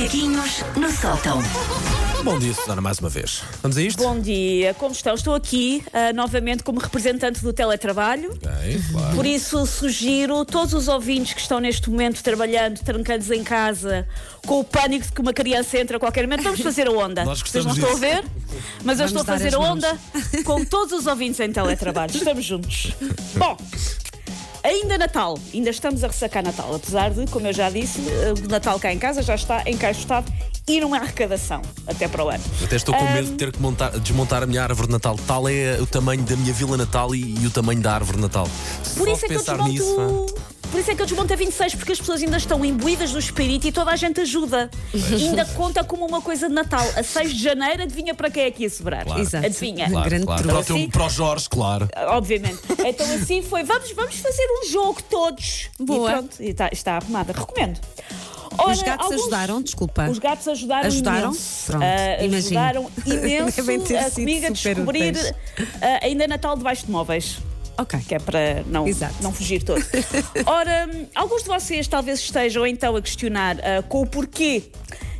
Macaquinhos no sótão. Bom dia, Susana, mais uma vez. Vamos a isto? Bom dia, como estão? Estou aqui ah, novamente como representante do teletrabalho. Ok, claro. Por isso sugiro todos os ouvintes que estão neste momento trabalhando, trancados em casa, com o pânico de que uma criança entra a qualquer momento, vamos fazer a onda. Nós Vocês não gostamos estão a ver, mas eu Vamos estou a fazer a onda com todos os ouvintes em teletrabalho. Estamos juntos. Bom. Ainda Natal, ainda estamos a ressacar Natal, apesar de, como eu já disse, eh, o Natal cá em casa já está encaixotado e numa arrecadação até para o ano. Até estou com medo de ter que montar- desmontar a minha árvore de Natal. Tal é o tamanho da minha vila Natal e, e o tamanho da árvore de Natal. Por Só isso, é que eu desmonto, nisso. Por isso é que eu desmonto a 26, porque as pessoas ainda estão imbuídas do espírito e toda a gente ajuda. ainda conta como uma coisa de Natal. A 6 de janeiro, adivinha para quem é que ia sobrar? Claro. Exato. Adivinha? Claro. Grande Para, o teu- para o Jorge, claro. Obviamente. Então assim foi, vamos, vamos fazer um jogo todos. Boa. E pronto, e está, está arrumada. Recomendo. Ora, Os gatos alguns- ajudaram, desculpa. Os gatos ajudaram, Ajudaram? imenso. Pronto, imagino. ajudaram imenso a comigo a descobrir ah, ainda Natal debaixo de móveis. Ok. que é para não, Exato. não fugir todo. Ora, alguns de vocês talvez estejam então a questionar ah, com o porquê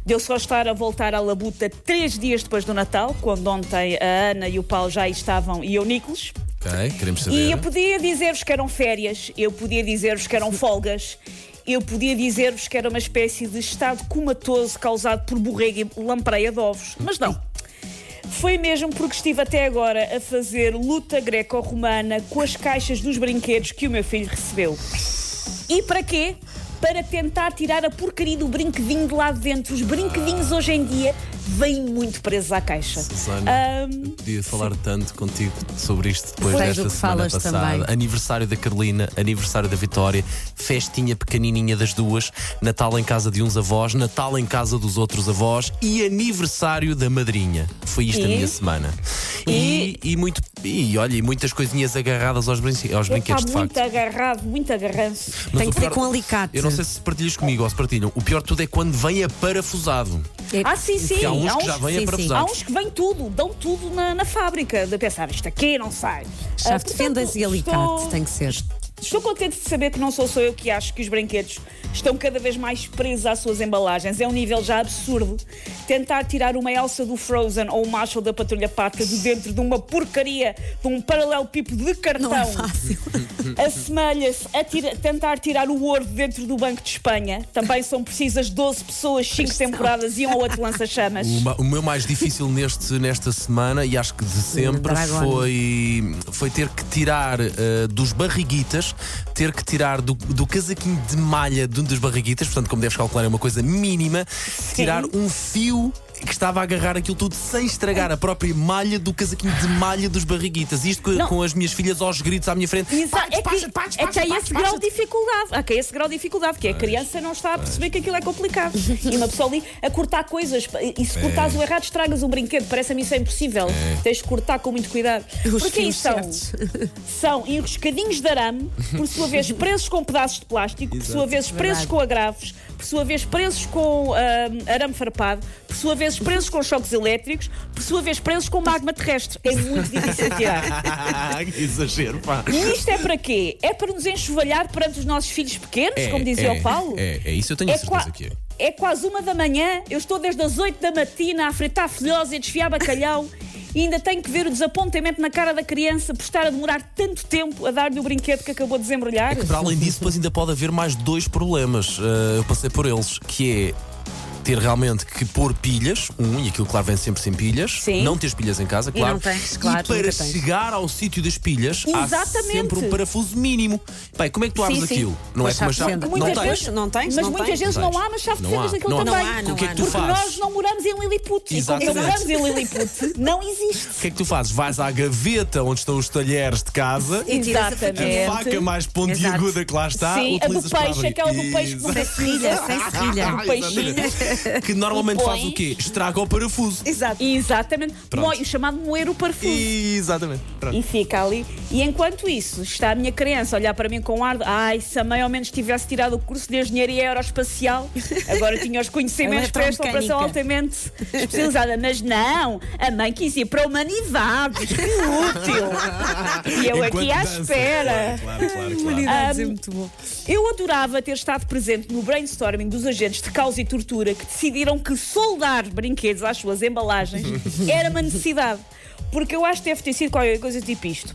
de eu só estar a voltar à labuta três dias depois do Natal, quando ontem a Ana e o Paulo já estavam e eu, Nicolas. Ok, queremos saber. E eu podia dizer-vos que eram férias, eu podia dizer-vos que eram folgas, eu podia dizer-vos que era uma espécie de estado comatoso causado por borrega e lampreia de ovos. Mas não. Foi mesmo porque estive até agora a fazer luta greco-romana com as caixas dos brinquedos que o meu filho recebeu. E para quê? Para tentar tirar a porcaria do brinquedinho de lá de dentro. Os brinquedinhos hoje em dia vêm muito presos à caixa. Susana, eu podia falar tanto contigo sobre isto depois desta semana passada. também. Aniversário da Carolina, aniversário da Vitória, festinha pequenininha das duas, Natal em casa de uns avós, Natal em casa dos outros avós e aniversário da madrinha. Foi isto a E? minha semana. E, e muito e olha, e muitas coisinhas agarradas aos, brinque- aos brinquedos de muito facto. agarrado, muito agarranço. Mas Tem que ser com alicate. Eu não sei se partilhas comigo ou se partilham. O pior de tudo é quando vem a parafusado. É- Ah, sim, sim. Há uns há que já vêm sim, a sim. parafusado. Há uns que vêm tudo, dão tudo na, na fábrica, de pensar isto aqui não sai. Chave Ah, de fendas e alicate, estou- tem que ser. Estou contente de saber que não sou só eu que acho que os brinquedos estão cada vez mais presos às suas embalagens. É um nível já absurdo. Tentar tirar uma Elsa do Frozen ou o Marshall da Patrulha Pata de dentro de uma porcaria, de um paralelepípedo de cartão. Não é fácil. Assemelha-se a tira- tentar tirar o ouro de dentro do Banco de Espanha. Também são precisas 12 pessoas, 5 temporadas e um ou outro lança-chamas. O, o meu mais difícil neste, nesta semana, e acho que de sempre, Dragona. foi, foi ter que tirar eh, dos barriguitas, ter que tirar do, do casaquinho de malha de um dos barriguitas, portanto, como deves calcular, é uma coisa mínima, tirar um fio que estava a agarrar aquilo tudo sem estragar a própria malha do casaquinho de malha dos barriguitas. Isto com, com as minhas filhas aos gritos à minha frente. Exa- Pá, é que, é que há esse grau de dificuldade. Há que é esse grau de dificuldade, que a criança não está a perceber que aquilo é complicado. E uma pessoa ali a cortar coisas. E se cortares o errado, estragas um brinquedo. Parece-me isso é impossível. Tens de cortar com muito cuidado. Os Porque isso são, são enroscadinhos de arame, por sua vez presos com pedaços de plástico, por sua vez presos Verdade. com agravos, por sua vez presos com ah, arame farpado, por sua vez presos com choques elétricos, por sua vez presos com magma terrestre. É muito difícil de tirar. que exagero, pá. E isto é para quê? É para nos enxovalhar perante os nossos filhos pequenos, É, como dizia é, o Paulo? É, é isso, eu tenho É a certeza qua- que é. É quase uma da manhã, eu estou desde as 8 da matina a fritar folhosa e a desfiar bacalhau e ainda tenho que ver o desapontamento na cara da criança por estar a demorar tanto tempo a dar-lhe o brinquedo que acabou de desembrulhar. Para além disso, depois ainda pode haver mais dois problemas. Uh, eu passei por eles, que é ter realmente que pôr pilhas, um, e aquilo claro vem sempre sem pilhas, Sim. não teres pilhas em casa, claro. não tens, claro, e para nunca tens. chegar ao sítio das pilhas, há Exatamente. sempre um parafuso mínimo. Bem, como é que tu abres Sim, sim. aquilo? Não é Com com uma chave de chave? fenda. Não Muitas tens? vezes- Não tens? Mas Não muitas tens? vezes Não não tens. há uma chave de Não fendas há. daquilo Não há. também. Não há, não O que é que tu Porque fazes? nós não moramos em Lilliput. E como Exatamente. não moramos em Lilliput, não existe. O que é que tu fazes? Vais à gaveta onde estão os talheres de casa, E tiras a Exatamente. a faca mais pontiaguda que lá está, Sim, a do utilizas para peixe, abrir. aquela do peixe que não tem Serrilha, sem serrilha. O peixinho. Que normalmente faz o quê? Estraga o parafuso. Exato. Exatamente. Pronto. O chamado moer o parafuso. Exatamente. Pronto. E fica ali. E enquanto isso, está a minha criança a olhar para mim com ar de ai, se a mãe ao menos tivesse tirado o curso de engenharia aeroespacial, agora tinha os conhecimentos para esta operação altamente especializada. Mas não, a mãe quis ir para humanidades, que útil. E eu Enquanto aqui à dança. espera. Claro, claro, claro. claro. Humanidades é Um, muito bom. Eu adorava ter estado presente no brainstorming dos agentes de causa e tortura que decidiram que soldar brinquedos às suas embalagens era uma necessidade. Porque eu acho que deve ter sido qualquer coisa tipo isto.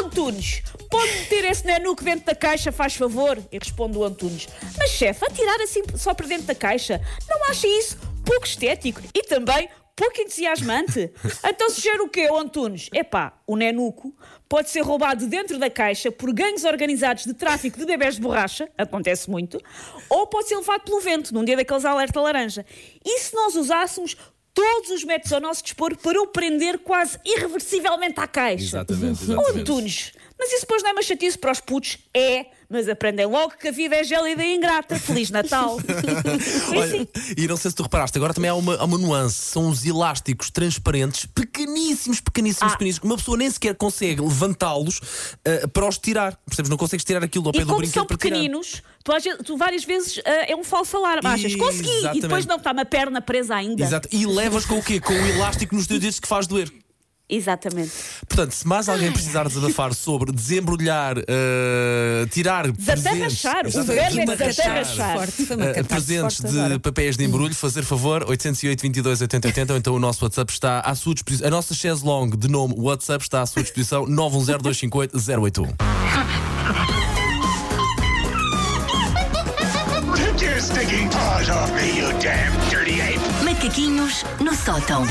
Antunes, pode meter esse nenuco dentro da caixa, faz favor? E responde o Antunes. Mas chefe, atirar assim só para dentro da caixa, não acha isso pouco estético e também pouco entusiasmante? Então sugere o quê, Antunes? Epá, o nenuco pode ser roubado dentro da caixa por gangues organizados de tráfico de bebés de borracha, acontece muito, ou pode ser levado pelo vento num dia daqueles alerta laranja. E se nós usássemos todos os métodos ao nosso dispor para o prender quase irreversivelmente à caixa? Exatamente, exatamente. Antunes, mas isso depois não é uma chatice para os putos? É, mas aprendem logo que a vida é gélida e ingrata. Feliz Natal. Olha, assim. e não sei se tu reparaste, agora também há uma, há uma nuance. São os elásticos transparentes, pequeníssimos, pequeníssimos, Ah. pequeníssimos. Uma pessoa nem sequer consegue levantá-los ah, para os tirar. Percebes? Não consegues tirar aquilo ao pé E do como brinquedo são para tirar. pequeninos, tu, às vezes- tu várias vezes ah, é um falso alarme. Achas, consegui! E Exatamente. depois não está uma perna presa ainda. Exato. E levas com o quê? Com o elástico nos teus dedos que faz doer. Exatamente. Portanto, se mais alguém precisar desabafar sobre desembrulhar, eh, tirar Desatarrachar. presentes, O verbo é desatarrachar. Uma Eh, presentes de agora. papéis de embrulho, fazer favor, 808 22 80 80, ou então o nosso WhatsApp está à sua disposição. A nossa chaise long de nome WhatsApp está à sua disposição, 910 258 081. Take your stinking paws off me, you damn dirty ape! Macaquinhos no sótão.